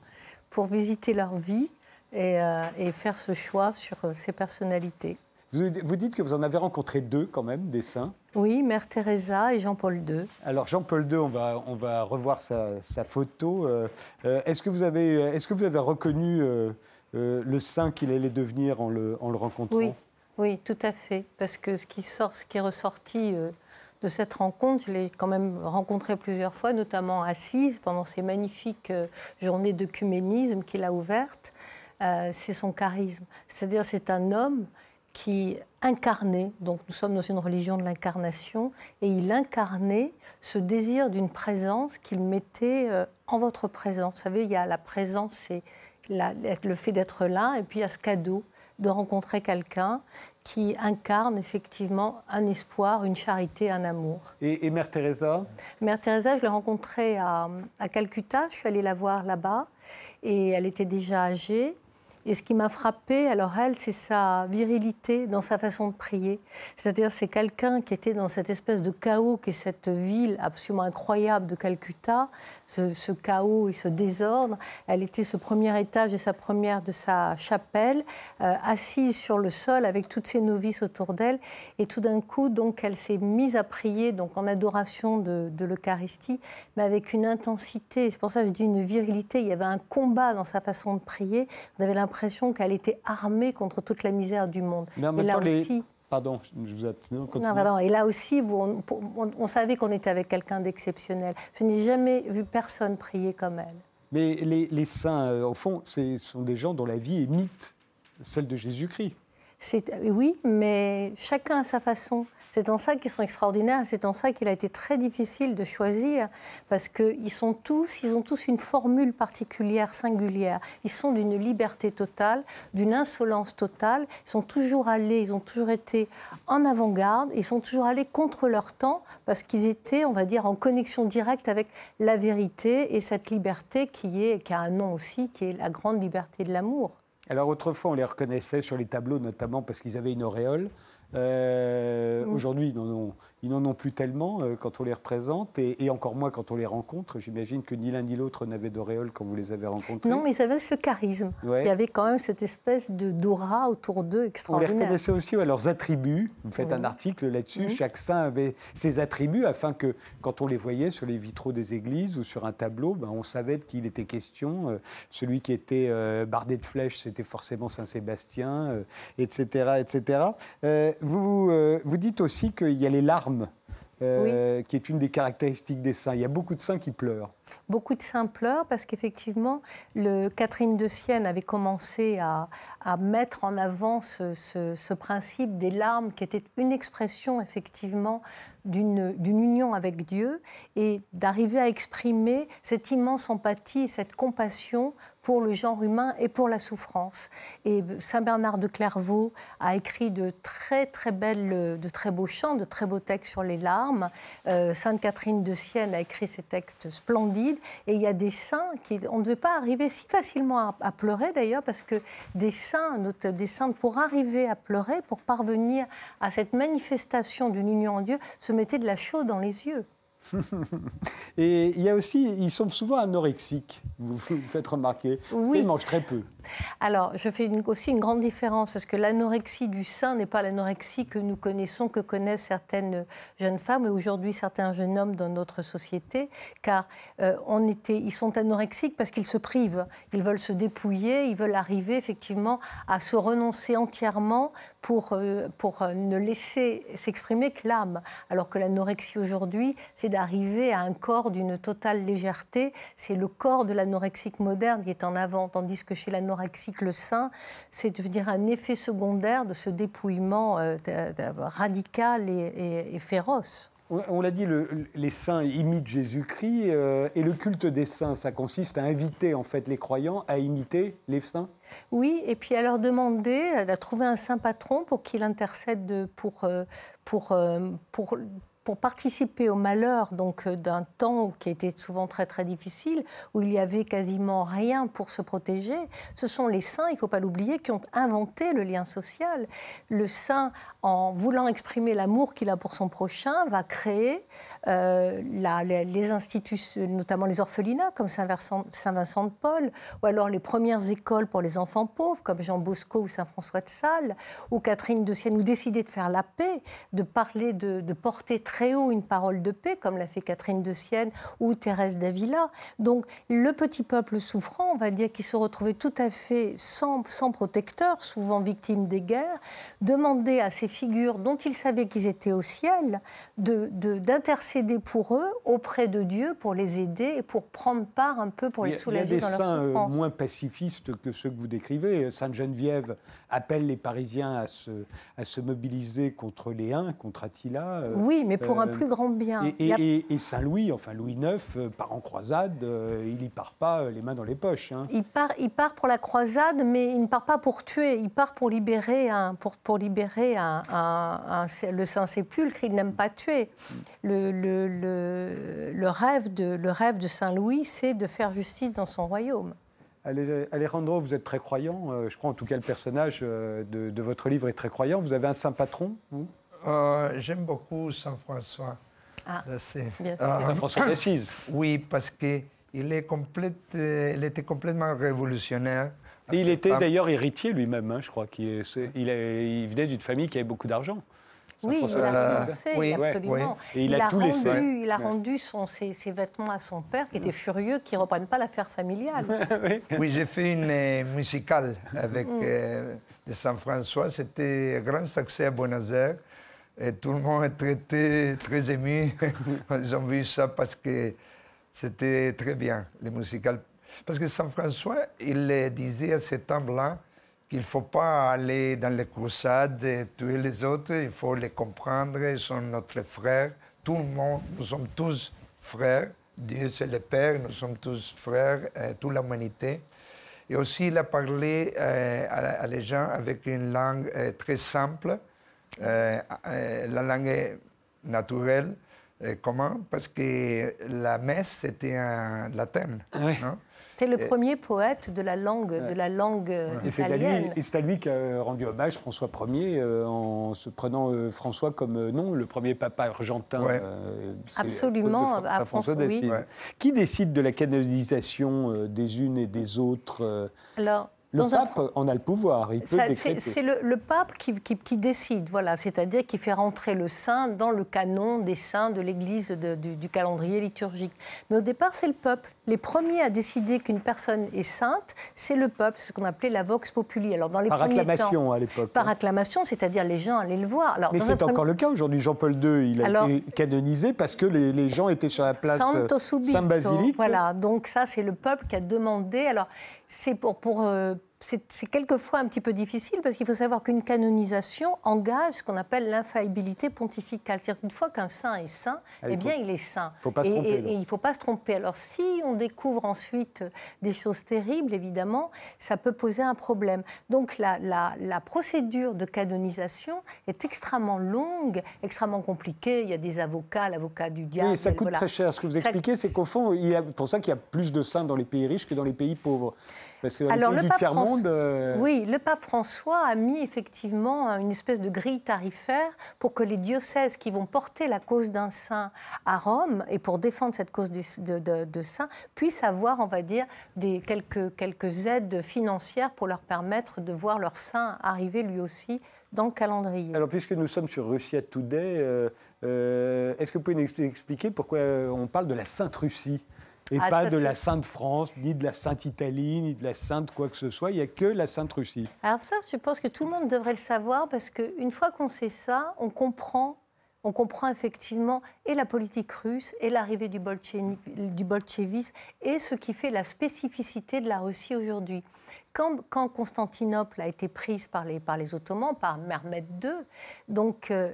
pour visiter leur vie et, euh, et faire ce choix sur euh, ces personnalités. Vous, vous dites que vous en avez rencontré deux quand même, des saints. Oui, Mère Teresa et Jean-Paul II. Alors Jean-Paul II, on va, on va revoir sa, sa photo. Euh, euh, est-ce, que vous avez, est-ce que vous avez reconnu euh, euh, le saint qu'il allait devenir en le, en le rencontrant? Oui, oui, tout à fait. Parce que ce qui, sort, ce qui est ressorti euh, de cette rencontre, je l'ai quand même rencontré plusieurs fois, notamment Assise, pendant ces magnifiques euh, journées d'œcuménisme qu'il a ouvertes. Euh, c'est son charisme. C'est-à-dire, c'est un homme qui incarnait, donc nous sommes dans une religion de l'incarnation, et il incarnait ce désir d'une présence qu'il mettait euh, en votre présence. Vous savez, il y a la présence, c'est le fait d'être là, et puis il y a ce cadeau de rencontrer quelqu'un qui incarne effectivement un espoir, une charité, un amour. Et, et Mère Teresa? Mère Teresa, je l'ai rencontrée à, à Calcutta. Je suis allée la voir là-bas et elle était déjà âgée. Et ce qui m'a frappée, alors elle, c'est sa virilité dans sa façon de prier. C'est-à-dire, c'est quelqu'un qui était dans cette espèce de chaos qu'est cette ville absolument incroyable de Calcutta, ce, ce chaos et ce désordre. Elle était ce premier étage et sa première de sa chapelle, euh, assise sur le sol avec toutes ses novices autour d'elle. Et tout d'un coup, donc, elle s'est mise à prier, donc en adoration de, de l'Eucharistie, mais avec une intensité. C'est pour ça que je dis une virilité. Il y avait un combat dans sa façon de prier. On avait l'impression qu'elle était armée contre toute la misère du monde. Mais en Et là les- aussi, Pardon, je vous attends. non, pardon. Et là aussi, vous- on, on- on savait qu'on était avec quelqu'un d'exceptionnel. Je n'ai jamais vu personne prier comme elle. Mais les, les saints, euh, au fond, ce sont des gens dont la vie imite celle de Jésus-Christ. Oui, mais chacun à sa façon. C'est en ça qu'ils sont extraordinaires, c'est en ça qu'il a été très difficile de choisir, parce qu'ils sont tous, ils ont tous une formule particulière, singulière. Ils sont d'une liberté totale, d'une insolence totale. Ils sont toujours allés, ils ont toujours été en avant-garde, ils sont toujours allés contre leur temps, parce qu'ils étaient, on va dire, en connexion directe avec la vérité et cette liberté qui est, qui a un nom aussi, qui est la grande liberté de l'amour. Alors autrefois, on les reconnaissait sur les tableaux, notamment parce qu'ils avaient une auréole. Euh. Aujourd'hui, n'en ont, ils n'en ont plus tellement euh, quand on les représente, et, et encore moins quand on les rencontre. J'imagine que ni l'un ni l'autre n'avait d'auréole quand vous les avez rencontrés. Non, mais ils avaient ce charisme. Ouais. Il y avait quand même cette espèce de d'aura autour d'eux On les extraordinaire. reconnaissait aussi à leurs attributs. Vous faites un article là-dessus. Oui. Chaque saint avait ses attributs afin que, quand on les voyait sur les vitraux des églises ou sur un tableau, ben, on savait de qui il était question. Euh, celui qui était euh, bardé de flèches, c'était forcément Saint-Sébastien, euh, etc. etc. Vous, vous dites aussi qu'il y a les larmes. Euh, qui est une des caractéristiques des saints. Il y a beaucoup de saints qui pleurent. Beaucoup de saints pleurent parce qu'effectivement, Catherine de Sienne avait commencé à, à mettre en avant ce, ce- ce principe des larmes qui était une expression effectivement d'une d'une union avec Dieu et d'arriver à exprimer cette immense empathie et cette compassion pour le genre humain et pour la souffrance. Et Saint Bernard de Clairvaux a écrit de très très de très beaux chants, de très beaux textes sur les larmes. Euh, Sainte Catherine de Sienne a écrit ces textes splendides. Et il y a des saints qui, on ne devait pas arriver si facilement à, pleurer d'ailleurs, parce que des saints, notre- des pour arriver à pleurer, pour parvenir à cette manifestation d'une union en Dieu, se mettaient de la chaux dans les yeux. Et il y a aussi, ils sont souvent anorexiques, vous vous faites remarquer. Oui. Ils mangent très peu. Alors, je fais une- aussi une grande différence, parce que l'anorexie du sein n'est pas l'anorexie que nous connaissons, que connaissent certaines jeunes femmes et aujourd'hui certains jeunes hommes dans notre société, car euh, on était, ils sont anorexiques parce qu'ils se privent, ils veulent se dépouiller, ils veulent arriver effectivement à se renoncer entièrement pour, euh, pour ne laisser s'exprimer que l'âme, alors que l'anorexie aujourd'hui, c'est d'arriver à un corps d'une totale légèreté, c'est le corps de l'anorexique moderne qui est en avant, tandis que chez l'anorexique, le sein, c'est de dire un effet secondaire de ce dépouillement euh, radical et, et- et féroce. On, l'a dit, le- les saints imitent Jésus-Christ euh, et le culte des saints, ça consiste à inviter en fait les croyants à imiter les saints. Oui, et puis à leur demander à trouver un saint patron pour qu'il intercède de- pour, euh, pour, euh, pour, pour participer au malheur donc euh, d'un temps qui était souvent très très difficile, où il y avait quasiment rien pour se protéger. Ce sont les saints, il ne faut pas l'oublier, qui ont inventé le lien social. Le saint, en voulant exprimer l'amour qu'il a pour son prochain, va créer euh, les, instituts, notamment les orphelinats comme Saint-Vincent de Paul, ou alors les premières écoles pour les enfants pauvres comme Jean Bosco ou Saint-François de Sales, ou Catherine de Sienne, ou décider de faire la paix, de parler, de, porter très haut une parole de paix, comme l'a fait Catherine de Sienne ou Thérèse d'Avila. Donc le petit peuple souffrant, on va dire, qui se retrouvait tout à fait sans, sans protecteur, souvent victime des guerres, demandait à ces figures dont ils savaient qu'ils étaient au ciel de- de- d'intercéder pour eux auprès de Dieu pour les aider et pour prendre part un peu pour les y a, il y a soulager des dans leur saints euh, souffrance. moins pacifistes que ceux que vous décrivez. Sainte Geneviève appelle les Parisiens à se, à se mobiliser contre les Huns, contre Attila. euh, Oui, mais pour un euh, plus grand bien. Et, Saint-Louis, enfin Louis IX, euh, part en croisade, il n'y part pas les mains dans les poches. hein. Il part, il part pour la croisade, mais il ne part pas pour tuer. Il part pour libérer, un, pour, pour libérer un, un- un- le Saint-Sépulcre. Il n'aime pas tuer. Le, le- le- le rêve de, le rêve de Saint-Louis, c'est de faire justice dans son royaume. Ale- Alejandro, vous êtes très croyant. euh, je crois en tout cas le personnage euh, de, de votre livre est très croyant. Vous avez un saint patron, vous? Euh, J'aime beaucoup Saint François. Ah, d'Assise. bien sûr. Ah, Saint François d'Assise. Oui, parce qu'il complète, euh, il était complètement révolutionnaire. Et il était d'ailleurs héritier lui-même, hein, je crois qu'il est- c'est- il, est- il venait d'une famille qui avait beaucoup d'argent. Oui, il a Euh, renoncé, oui, absolument. Et il a tout rendu, il a Ouais. rendu son- ses, ses vêtements à son père, qui était furieux, qui ne reprenne pas l'affaire familiale. Oui, j'ai fait une euh, musicale avec Mm. euh, de Saint-François. C'était un grand succès à Buenos Aires. Et tout le monde était très, très ému quand ils ont vu ça parce que c'était très bien, les musicales. Parce que Saint-François, il disait à ce temps-là qu'il ne faut pas aller dans les croisades et tuer les autres, il faut les comprendre, ils sont notre frère. Tout le monde, nous sommes tous frères. Dieu, c'est le Père, nous sommes tous frères, euh, toute l'humanité. Et aussi, il a parlé euh, à, à les gens avec une langue euh, très simple. La langue est naturelle. Comment? Parce que la messe, c'était en latin. Non? C'était le premier poète de la langue, de la langue euh, Et c'est à, lui, italienne. et c'est à lui qu'a rendu hommage François Ier euh, en se prenant euh, François comme nom, le premier papa argentin. Ouais. Absolument, à à François François, oui. Ouais. Qui décide de la canonisation des unes et des autres Alors, Le dans un pape en a le pouvoir, il peut. C'est le, le pape qui, qui- qui décide, voilà, c'est-à-dire qui fait rentrer le saint dans le canon des saints de l'Église du, du calendrier liturgique. Mais au départ, c'est le peuple. Les premiers à décider qu'une personne est sainte, c'est le peuple, ce qu'on appelait la vox populi. Alors dans les Par premiers acclamation temps, à l'époque. par hein. acclamation, c'est-à-dire les gens allaient le voir. Alors, Mais c'est premier- encore le cas aujourd'hui. Jean-Paul II, il a Alors- été canonisé parce que les, les gens étaient sur la place euh, Santo subito. Saint-Basilique. Voilà, donc ça, c'est le peuple qui a demandé. Alors, c'est pour. pour euh, c'est c'est quelquefois un petit peu difficile parce qu'il faut savoir qu'une canonisation engage ce qu'on appelle l'infaillibilité pontificale. C'est-à-dire qu'une fois qu'un saint est saint, Ah, eh bien, faut- il est saint. faut pas se et, tromper, et- il ne faut pas se tromper. Alors, si on découvre ensuite des choses terribles, évidemment, ça peut poser un problème. Donc, la, la- la procédure de canonisation est extrêmement longue, extrêmement compliquée. Il y a des avocats, l'avocat du diable. Oui, ça coûte voilà. très cher. Ce que vous expliquez, c'est qu'au fond, il y a pour ça qu'il y a plus de saints dans les pays riches que dans les pays pauvres. Parce que dans Alors, le pape euh, Oui, le pape François a mis effectivement une espèce de grille tarifaire pour que les diocèses qui vont porter la cause d'un saint à Rome et pour défendre cette cause du- de, de- de saint puissent avoir, on va dire, des, quelques, quelques aides financières pour leur permettre de voir leur saint arriver lui aussi dans le calendrier. Alors, puisque nous sommes sur Russia Today, euh, euh, est-ce que vous pouvez nous ex- expliquer pourquoi euh, on parle de la Sainte Russie et Ah, pas ça, de la Sainte France, ni de la Sainte Italie, ni de la Sainte quoi que ce soit Il n'y a que la Sainte Russie. Alors ça, je pense que tout le monde devrait le savoir parce qu'une fois qu'on sait ça, on comprend, on comprend effectivement et la politique russe et l'arrivée du bolchevisme et ce qui fait la spécificité de la Russie aujourd'hui. Quand, quand Constantinople a été prise par les, par les Ottomans, par Mehmed II, donc euh,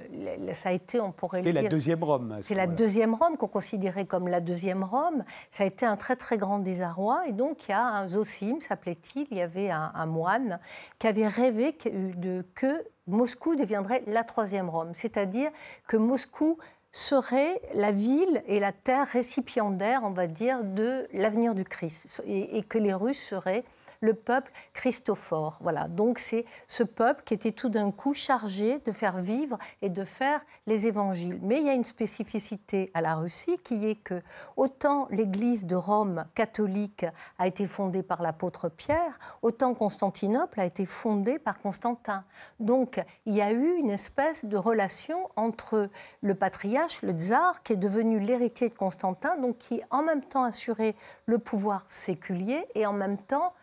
ça a été, on pourrait C'était le la dire, deuxième Rome. ce c'est la deuxième Rome qu'on considérait comme la deuxième Rome. Ça a été un très très grand désarroi. Et donc il y a un Zosim, s'appelait-il, il y avait un, un moine qui avait rêvé que, de, que Moscou deviendrait la troisième Rome. C'est-à-dire que Moscou serait la ville et la terre récipiendaire, on va dire, de l'avenir du Christ. Et, et que les Russes seraient le peuple christophore. Voilà. Donc c'est ce peuple qui était tout d'un coup chargé de faire vivre et de faire les évangiles. Mais il y a une spécificité à la Russie qui est que autant l'Église de Rome catholique a été fondée par l'apôtre Pierre, autant Constantinople a été fondée par Constantin. Donc il y a eu une espèce de relation entre le patriarche, le tsar, qui est devenu l'héritier de Constantin, donc qui en même temps assurait le pouvoir séculier et en même temps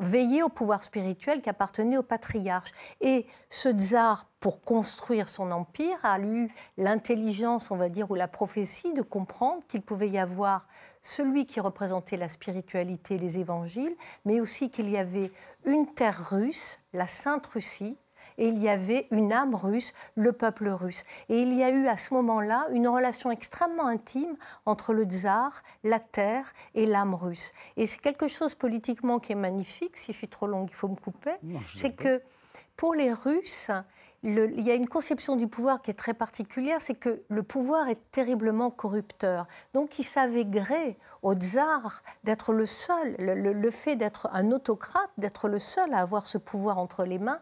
veiller au pouvoir spirituel qui appartenait au patriarche. Et ce tsar, pour construire son empire, a eu l'intelligence, on va dire, ou la prophétie de comprendre qu'il pouvait y avoir celui qui représentait la spiritualité, les évangiles, mais aussi qu'il y avait une terre russe, la Sainte Russie, et il y avait une âme russe, le peuple russe. Et il y a eu à ce moment-là une relation extrêmement intime entre le tsar, la terre et l'âme russe. Et c'est quelque chose politiquement qui est magnifique. Si je suis trop longue, il faut me couper. C'est que pour les Russes, le- il y a une conception du pouvoir qui est très particulière, c'est que le pouvoir est terriblement corrupteur. Donc il savait gré au tsar d'être le seul, le, le- le fait d'être un autocrate, d'être le seul à avoir ce pouvoir entre les mains.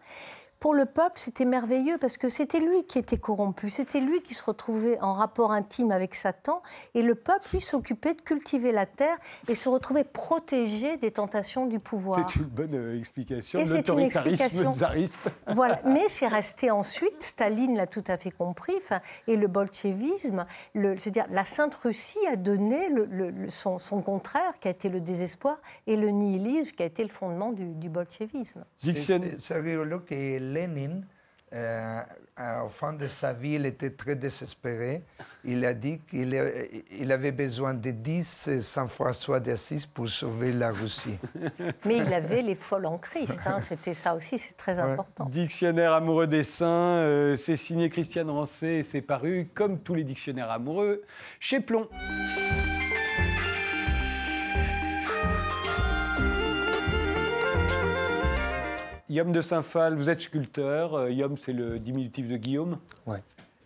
Pour le peuple, c'était merveilleux parce que c'était lui qui était corrompu, c'était lui qui se retrouvait en rapport intime avec Satan, et le peuple, lui, s'occupait de cultiver la terre et se retrouvait protégé des tentations du pouvoir. C'est une bonne euh, explication de c'est une l'autoritarisme explication. tsariste. Voilà, mais c'est resté ensuite, Staline l'a tout à fait compris, enfin, et le bolchevisme, le, je veux dire, la Sainte Russie a donné le- le- le- son, son contraire, qui a été le désespoir, et le nihilisme, qui a été le fondement du, du bolchevisme. C'est rigolo que Lénine, euh, à- au fond de sa vie, il était très désespéré. Il a dit qu'il il avait besoin de 10 Saint François d'Assise pour sauver la Russie. Mais il avait les folles en Christ, hein, c'était ça aussi, c'est très important. Dictionnaire amoureux des saints, euh, c'est signé Christiane Rancé et c'est paru, comme tous les dictionnaires amoureux, chez Plomb. Yom de Saint-Phal, vous êtes sculpteur. euh, Yom, c'est le diminutif de Guillaume. Ouais.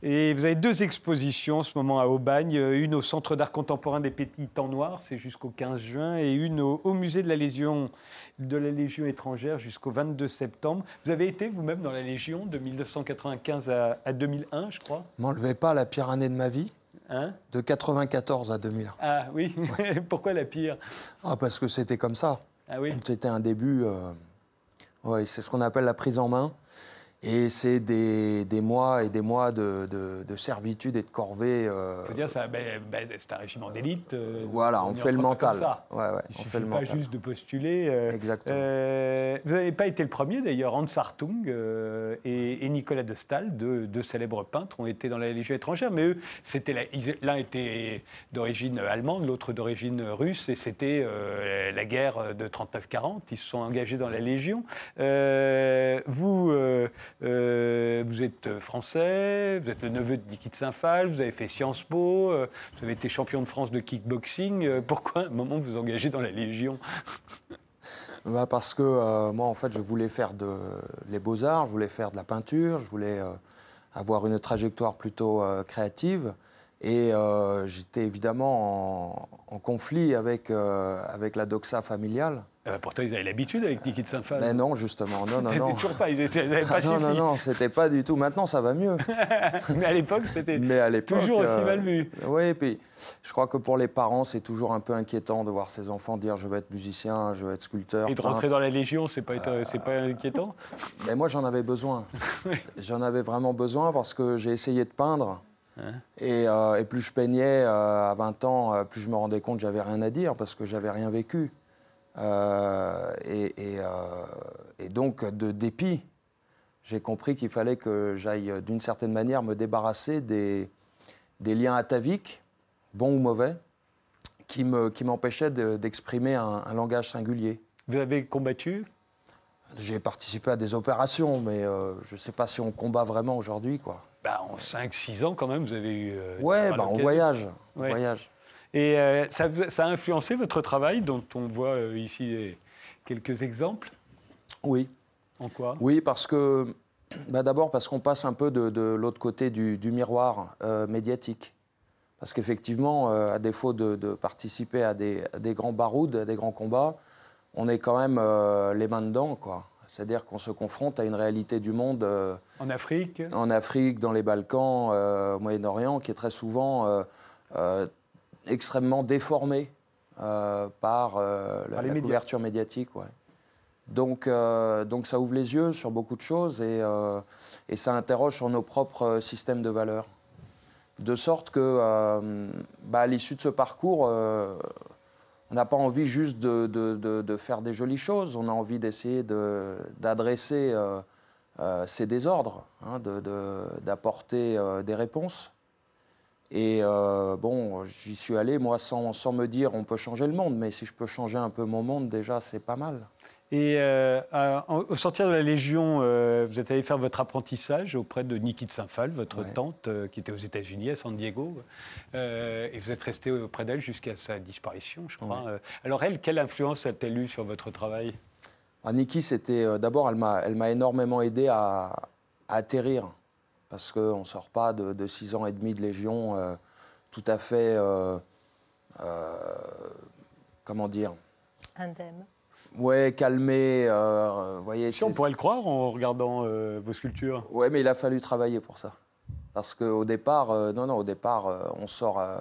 Et vous avez deux expositions en ce moment à Aubagne, euh, une au Centre d'art contemporain des Petits Temps Noirs, c'est jusqu'au 15 juin, et une au, au Musée de la Légion, de la Légion étrangère jusqu'au 22 septembre. Vous avez été vous-même dans la Légion de 1995 à, à 2001, je crois. M'enlevez pas la pire année de ma vie, Hein? De 94 à 2001. ah oui, pourquoi la pire? Ah, parce que c'était comme ça. Ah oui, C'était un début. euh, ouais, c'est ce qu'on appelle la prise en main. Et c'est des, des mois et des mois de, de- de servitude et de corvée. euh, faut dire ça, ben, ben, c'est un régiment d'élite. euh, voilà, on fait le mental. Ouais, ouais, Il on fait le pas mental. juste de postuler. euh, Exactement. euh, vous n'avez pas été le premier d'ailleurs. Hans Hartung et, et Nicolas de Staël, deux, deux célèbres peintres, ont été dans la Légion étrangère. Mais eux, c'était l'un était d'origine allemande, l'autre d'origine russe, et c'était la guerre de 39-40. Ils se sont engagés dans la Légion. Vous, euh, euh, vous êtes français, vous êtes le neveu de Niki de Saint-Phal, vous avez fait Sciences Po, euh, vous avez été champion de France de kickboxing. Euh, pourquoi à un moment vous engagez dans la Légion? Bah, parce que euh, moi, en fait, je voulais faire les beaux-arts, je voulais faire de la peinture, je voulais euh, avoir une trajectoire plutôt euh, créative. Et euh, j'étais évidemment en, en conflit avec, euh, avec la doxa familiale. Euh, pourtant, ils avaient l'habitude avec Niki de Saint-Phal. Mais non, justement, non, non, non. toujours pas, ils n'avaient pas Ah, non, non, non, c'était pas du tout. Maintenant, ça va mieux. Mais à l'époque, c'était toujours aussi euh, mal vu. Oui, et puis je crois que pour les parents, c'est toujours un peu inquiétant de voir ses enfants dire je veux être musicien, je veux être sculpteur. Et de peintre. rentrer dans la Légion, c'est pas, c'est pas inquiétant? Mais moi, j'en avais besoin. J'en avais vraiment besoin parce que j'ai essayé de peindre. Hein Et, euh, et plus je peignais euh, à 20 ans, euh, plus je me rendais compte que j'avais rien à dire parce que j'avais rien vécu. Euh, et, et, euh, et donc, de dépit, j'ai compris qu'il fallait que j'aille, euh, d'une certaine manière, me débarrasser des, des liens ataviques, bons ou mauvais, qui me- qui m'empêchaient de- d'exprimer un- un langage singulier. Vous avez combattu? J'ai participé à des opérations, mais euh, je ne sais pas si on combat vraiment aujourd'hui, quoi. bah, En 5-6 ans, quand même, vous avez eu. euh, Ouais, bah, on voyage. on Ouais. voyage. Et euh, ça, a influencé votre travail, dont on voit euh, ici quelques exemples? Oui, En quoi? Oui, parce que bah, d'abord parce qu'on passe un peu de, de l'autre côté du, du miroir euh, médiatique. Parce qu'effectivement, à défaut de, de participer à des, à des grands barouds, à des grands combats, on est quand même les mains dedans, quoi. C'est-à-dire qu'on se confronte à une réalité du monde euh, En Afrique? en Afrique, dans les Balkans, euh, au Moyen-Orient, qui est très souvent euh, extrêmement déformée euh, par, euh, la, Par la couverture médiatique. ouais. Donc, euh, donc ça ouvre les yeux sur beaucoup de choses et, et ça interroge sur nos propres systèmes de valeurs. De sorte que, bah, à l'issue de ce parcours, on n'a pas envie juste de, de- de- de faire des jolies choses, on a envie d'essayer de- d'adresser ces désordres, hein, d'apporter des réponses. Et euh, bon, j'y suis allé, moi, sans, sans me dire on peut changer le monde, mais si je peux changer un peu mon monde, déjà, c'est pas mal. Et euh, à- en- au sortir de la Légion, euh, vous êtes allé faire votre apprentissage auprès de Niki de Saint-Phal, votre Ouais. tante, qui était aux États-Unis, à San Diego. Et vous êtes resté auprès d'elle jusqu'à sa disparition, je crois. Alors, elle, quelle influence a-t-elle eu sur votre travail? Ah, Niki, c'était d'abord, elle m'a, elle m'a énormément aidé à, à atterrir, parce qu'on ne sort pas de, de six ans et demi de Légion euh, tout à fait, euh, euh, comment dire, Indemne. ouais, calmé, euh, vous voyez. Si on pourrait le croire en regardant euh, vos sculptures. Ouais, mais il a fallu travailler pour ça. Parce qu'au départ, euh, non, non, au départ, euh, on sort euh,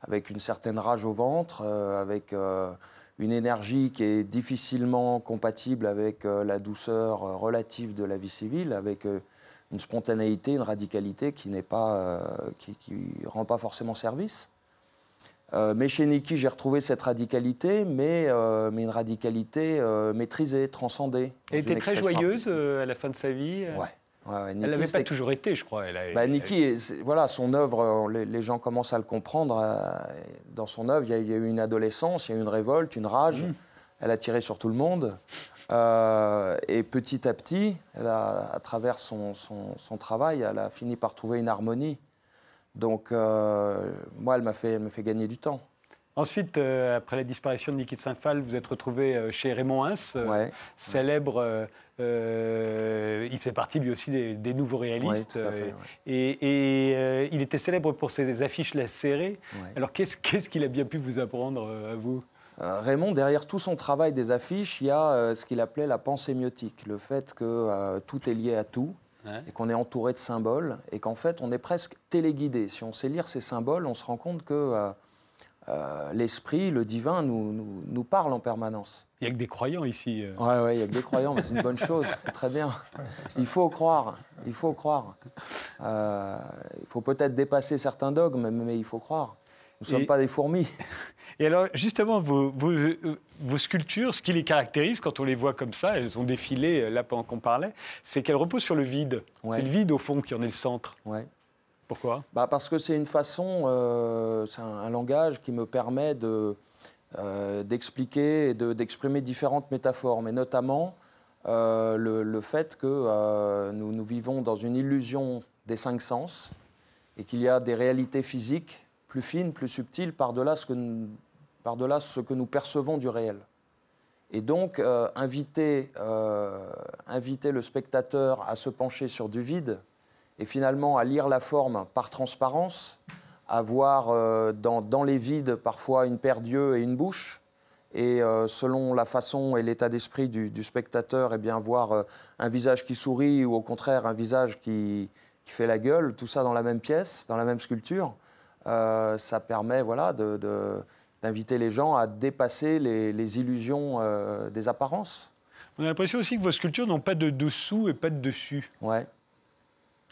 avec une certaine rage au ventre, euh, avec euh, une énergie qui est difficilement compatible avec euh, la douceur relative de la vie civile, avec euh, une spontanéité, une radicalité qui n'est pas, euh, qui, qui rend pas forcément service. Euh, mais chez Niki, j'ai retrouvé cette radicalité, mais, euh, mais une radicalité maîtrisée, transcendée. Elle était très joyeuse à la fin de sa vie. Ouais. ouais, ouais, Niki, Elle n'avait pas toujours été, je crois. Elle a- bah, Niki, voilà, son œuvre, les, les gens commencent à le comprendre. dans son œuvre, il y, a- il y a eu une adolescence, il y a eu une révolte, une rage. Mm. Elle a tiré sur tout le monde. Euh, et petit à petit, elle a, à travers son, son- son travail, elle a fini par trouver une harmonie. Donc, euh, moi, elle m'a fait, elle m'a fait gagner du temps. Ensuite, euh, après la disparition de Niki de Saint-Phal, vous êtes retrouvé chez Raymond Ouais. célèbre. il faisait partie lui aussi des, des nouveaux réalistes. Ouais, tout à fait, ouais. Et, et, il était célèbre pour ses affiches lacérées. Alors, qu'est-ce qu'il a bien pu vous apprendre à vous? Euh, Raymond, derrière tout son travail des affiches, il y a euh, ce qu'il appelait la pensée myotique, le fait que euh, tout est lié à tout Ouais. et qu'on est entouré de symboles et qu'en fait on est presque téléguidé. Si on sait lire ces symboles, on se rend compte que l'esprit, le divin nous, nous, nous parle en permanence. Il n'y a que des croyants ici. euh. Ouais, ouais, il y a que des croyants, mais c'est une bonne chose, c'est très bien. Il faut croire, il faut croire. Il faut peut-être dépasser certains dogmes, mais il faut croire. Nous ne sommes pas des fourmis. Et alors, justement, vos, vos, vos sculptures, ce qui les caractérise quand on les voit comme ça, elles ont défilé euh, là pendant qu'on parlait, c'est qu'elles reposent sur le vide. Ouais. C'est le vide, au fond, qui en est le centre. Ouais. Pourquoi? Bah parce que c'est une façon, euh, c'est un, un langage qui me permet de, euh, d'expliquer et de- d'exprimer différentes métaphores, mais notamment euh, le, le fait que nous, nous vivons dans une illusion des cinq sens et qu'il y a des réalités physiques plus fines, plus subtiles, par-delà ce que nous, percevons du réel. Et donc, euh, inviter, euh, inviter le spectateur à se pencher sur du vide et finalement à lire la forme par transparence, à voir euh, dans, les vides parfois une paire d'yeux et une bouche, Et selon la façon et l'état d'esprit du, spectateur, eh bien, voir un visage qui sourit ou au contraire un visage qui fait la gueule, tout ça dans la même pièce, dans la même sculpture, euh, ça permet voilà, de- de- d'inviter les gens à dépasser les, les illusions euh, des apparences. On a l'impression aussi que vos sculptures n'ont pas de dessous et pas de dessus. Ouais.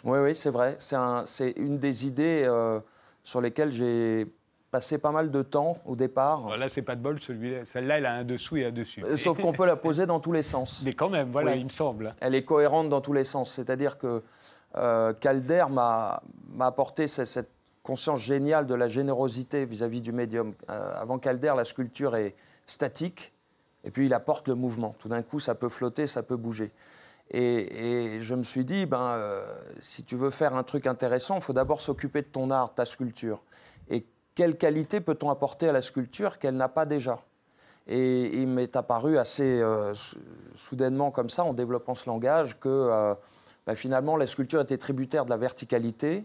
Oui, oui, c'est vrai. C'est un- c'est une des idées euh, sur lesquelles j'ai passé pas mal de temps au départ. Là, c'est pas de bol, celui-là. Celle-là, elle a un dessous et un dessus. Sauf qu'on peut la poser dans tous les sens. Mais quand même, voilà, Oui. il me semble. Elle est cohérente dans tous les sens. C'est-à-dire que Calder m'a apporté ce- cette conscience géniale de la générosité vis-à-vis du médium. Euh, avant Calder, la sculpture est statique, et puis il apporte le mouvement. Tout d'un coup, ça peut flotter, ça peut bouger. Et, je me suis dit, ben, euh, si tu veux faire un truc intéressant, il faut d'abord s'occuper de ton art, ta sculpture. Et quelle qualité peut-on apporter à la sculpture qu'elle n'a pas déjà? Et il m'est apparu assez euh, sou- soudainement comme ça, en développant ce langage, que bah, finalement la sculpture était tributaire de la verticalité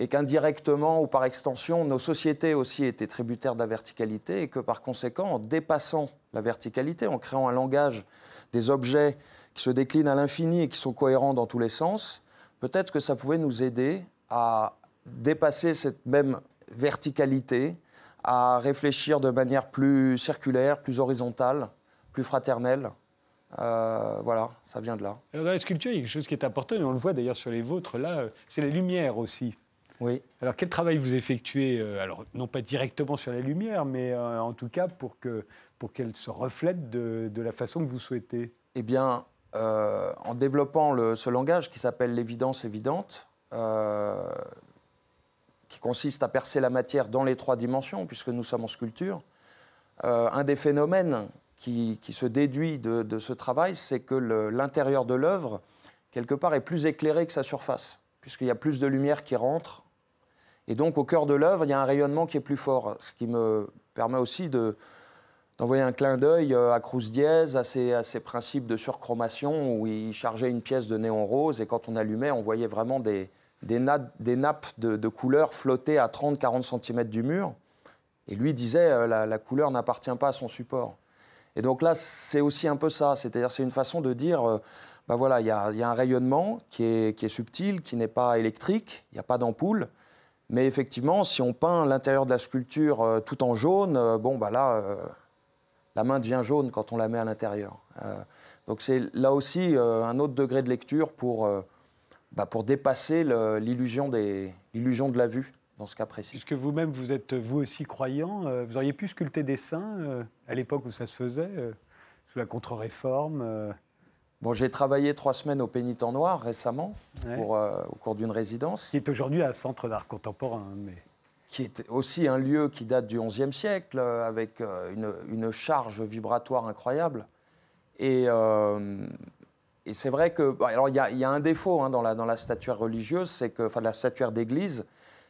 et qu'indirectement ou par extension, nos sociétés aussi étaient tributaires de la verticalité et que par conséquent, en dépassant la verticalité, en créant un langage des objets qui se déclinent à l'infini et qui sont cohérents dans tous les sens, peut-être que ça pouvait nous aider à dépasser cette même verticalité, à réfléchir de manière plus circulaire, plus horizontale, plus fraternelle. Euh, voilà, ça vient de là. Alors dans la sculpture, il y a quelque chose qui est important, et on le voit d'ailleurs sur les vôtres, là, euh, c'est la lumière aussi. Oui. Alors quel travail vous effectuez euh, Alors non pas directement sur la lumière, mais euh, en tout cas pour que pour qu'elle se reflète de, de la façon que vous souhaitez? Eh bien, euh, en développant le- ce langage qui s'appelle l'évidence évidente, euh, qui consiste à percer la matière dans les trois dimensions, puisque nous sommes en sculpture, un des phénomènes qui, qui se déduit de, de ce travail, c'est que l'intérieur de l'œuvre, quelque part, est plus éclairé que sa surface, puisqu'il y a plus de lumière qui rentre. Et donc, au cœur de l'œuvre, il y a un rayonnement qui est plus fort, ce qui me permet aussi de, d'envoyer un clin d'œil euh, à Cruz Diez, à ses, principes de surchromation, où il chargeait une pièce de néon rose, et quand on allumait, on voyait vraiment des, nappes, de, de couleurs flotter à 30-40 cm du mur. Et lui disait, euh, la, couleur n'appartient pas à son support. Et donc là, c'est aussi un peu ça, c'est-à-dire c'est une façon de dire, bah voilà, il y a, un rayonnement qui est subtil, qui n'est pas électrique, il n'y a pas d'ampoule, mais effectivement, si on peint l'intérieur de la sculpture euh, tout en jaune, euh, bon, bah là, euh, la main devient jaune quand on la met à l'intérieur. Donc c'est là aussi un autre degré de lecture pour, bah, pour dépasser l'illusion de la vue, dans ce cas précis. Puisque vous-même, vous êtes vous aussi croyant, vous auriez pu sculpter des saints à l'époque où ça se faisait, sous la contre-réforme. Bon, j'ai travaillé trois semaines au Pénitent Noir récemment, Ouais. pour, euh, au cours d'une résidence. qui est aujourd'hui un centre d'art contemporain. Mais... qui est aussi un lieu qui date du XIe siècle, euh, avec euh, une, une charge vibratoire incroyable. Et, euh, et c'est vrai que, bon, alors il y, a- il y a un défaut hein, dans, la, dans la statuaire religieuse, c'est que, enfin la statuaire d'église,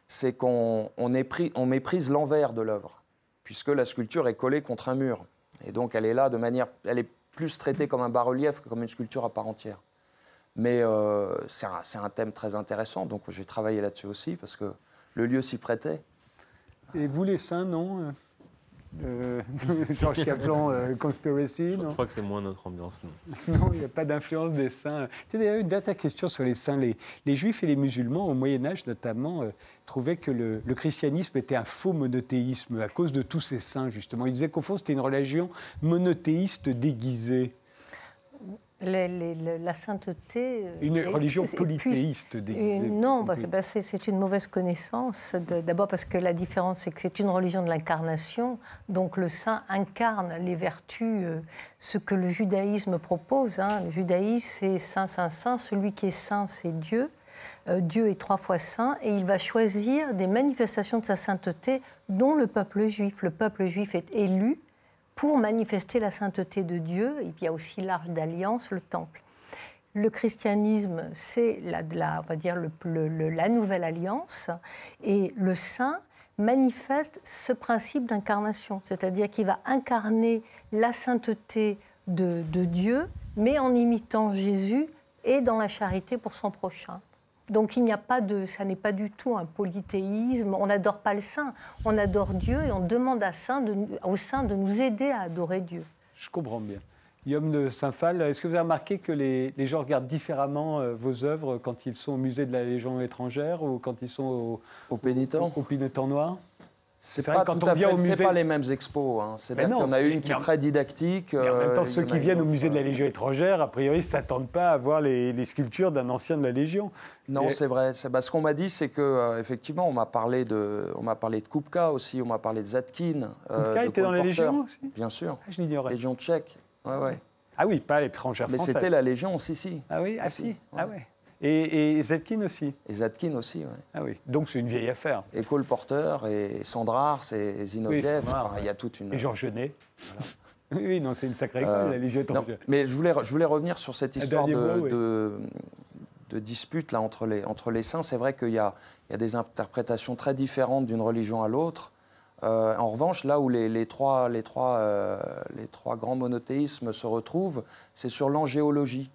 c'est qu'on on épri- on méprise l'envers de l'œuvre, puisque la sculpture est collée contre un mur. Et donc elle est là de manière, elle est plus traitée comme un bas-relief que comme une sculpture à part entière. Mais euh, c'est un, un thème très intéressant, donc j'ai travaillé là-dessus aussi, parce que le lieu s'y prêtait. Et vous, les saints, non euh, Georges Caplan, euh, Conspiracy, Je non crois que c'est moins notre ambiance, nous. Non, il n'y a pas d'influence des saints. Tiens, D'ailleurs, une dernière question sur les saints. Les, les juifs et les musulmans, au Moyen-Âge notamment, euh, trouvaient que le, le christianisme était un faux monothéisme à cause de tous ces saints, justement. Ils disaient qu'au fond, c'était une religion monothéiste déguisée. Les- les- le- la sainteté. euh, Une religion polythéiste déguisée. non, bah, c'est- bah, c'est une mauvaise connaissance. D'abord parce que la différence, c'est que c'est une religion de l'incarnation. Donc le saint incarne les vertus, euh, ce que le judaïsme propose. hein. Le judaïsme, c'est saint, saint, saint. Celui qui est saint, c'est Dieu. Euh, Dieu est trois fois saint et il va choisir des manifestations de sa sainteté dont le peuple juif. Le peuple juif est élu pour manifester la sainteté de Dieu. Il y a aussi l'arche d'alliance, le temple. Le christianisme, c'est la, va dire la nouvelle alliance, et le saint manifeste ce principe d'incarnation, c'est-à-dire qu'il va incarner la sainteté de Dieu, mais en imitant Jésus et dans la charité pour son prochain. Donc il n'y a pas de, ça n'est pas du tout un polythéisme. On n'adore pas le saint, on adore Dieu et on demande à saint de, au saint de nous aider à adorer Dieu. Je comprends bien. Guillaume de Saint-Phal, est-ce que vous avez remarqué que les, les gens regardent différemment euh, vos œuvres quand ils sont au musée de la Légion étrangère ou quand ils sont au, Au pénitent au, au Pénitent Noir? C'est pas quand tout on à vient fait, au musée- pas les mêmes expos. Hein. C'est-à-dire a une qui est très didactique. Mais en même euh, temps, ceux qui viennent au musée de la Légion étrangère, a priori, ne s'attendent pas à voir les, les sculptures d'un ancien de la Légion. Non, Et- c'est vrai. Bah, ce qu'on m'a dit, c'est que euh, effectivement, on m'a parlé de, on m'a parlé de Kupka aussi, on m'a parlé de Zatkin. euh, Kupka de était dans la Légion aussi Bien sûr. Ah, je l'ignorais. Légion tchèque. Ouais, ouais. Ah oui, pas l'étrangère Mais c'était la Légion aussi, si. Ah oui, ah Si, si, ah ouais. Et, et Zetkin aussi. Et Zatkin aussi, ouais. Ah oui. Donc c'est une vieille affaire. Et Cole Porter, et Sandrars, et Zinoviev. Enfin, il y a toute une. Et Georges Genet. Oui, oui, non, c'est une sacrée école, Euh, Non, étrangère. mais je voulais, je voulais revenir sur cette histoire de, oui. de, de dispute là, entre, les, entre les saints. C'est vrai qu'il y a, il y a des interprétations très différentes d'une religion à l'autre. Euh, en revanche, là où les, les trois, les, trois, euh, les trois grands monothéismes se retrouvent, c'est sur l'angéologie.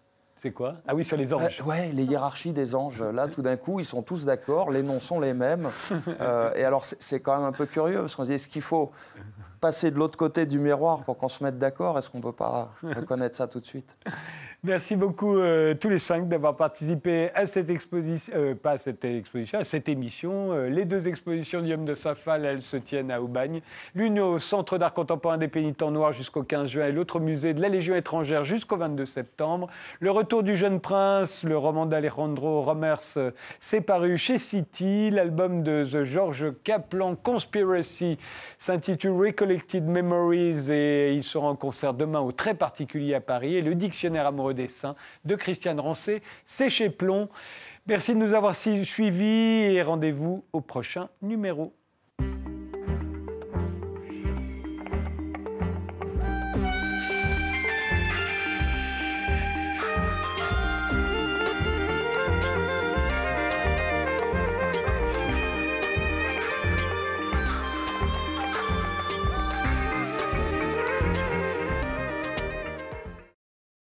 C'est quoi? Ah oui, sur les anges. Euh, ouais, les hiérarchies des anges. Là, tout d'un coup, ils sont tous d'accord, les noms sont les mêmes. Euh, et alors, c'est- c'est quand même un peu curieux, parce qu'on se dit, est-ce qu'il faut passer de l'autre côté du miroir pour qu'on se mette d'accord? Est-ce qu'on ne peut pas reconnaître ça tout de suite? Merci beaucoup euh, tous les cinq d'avoir participé à cette exposition, euh, pas à cette exposition, à cette émission. Euh, les deux expositions d'Yom de Safal, elles se tiennent à Aubagne. L'une au Centre d'art contemporain des Pénitents Noirs jusqu'au 15 juin et l'autre au musée de la Légion étrangère jusqu'au 22 septembre. Le retour du jeune prince, le roman d'Alejandro Romers, c'est paru chez City. L'album de The George Kaplan Conspiracy s'intitule Recollected Memories et il sera en concert demain au Très Particulier à Paris. Et le dictionnaire amoureux des saints de Christiane Rancé, c'est Plomb. Merci de nous avoir suivis et rendez-vous au prochain numéro.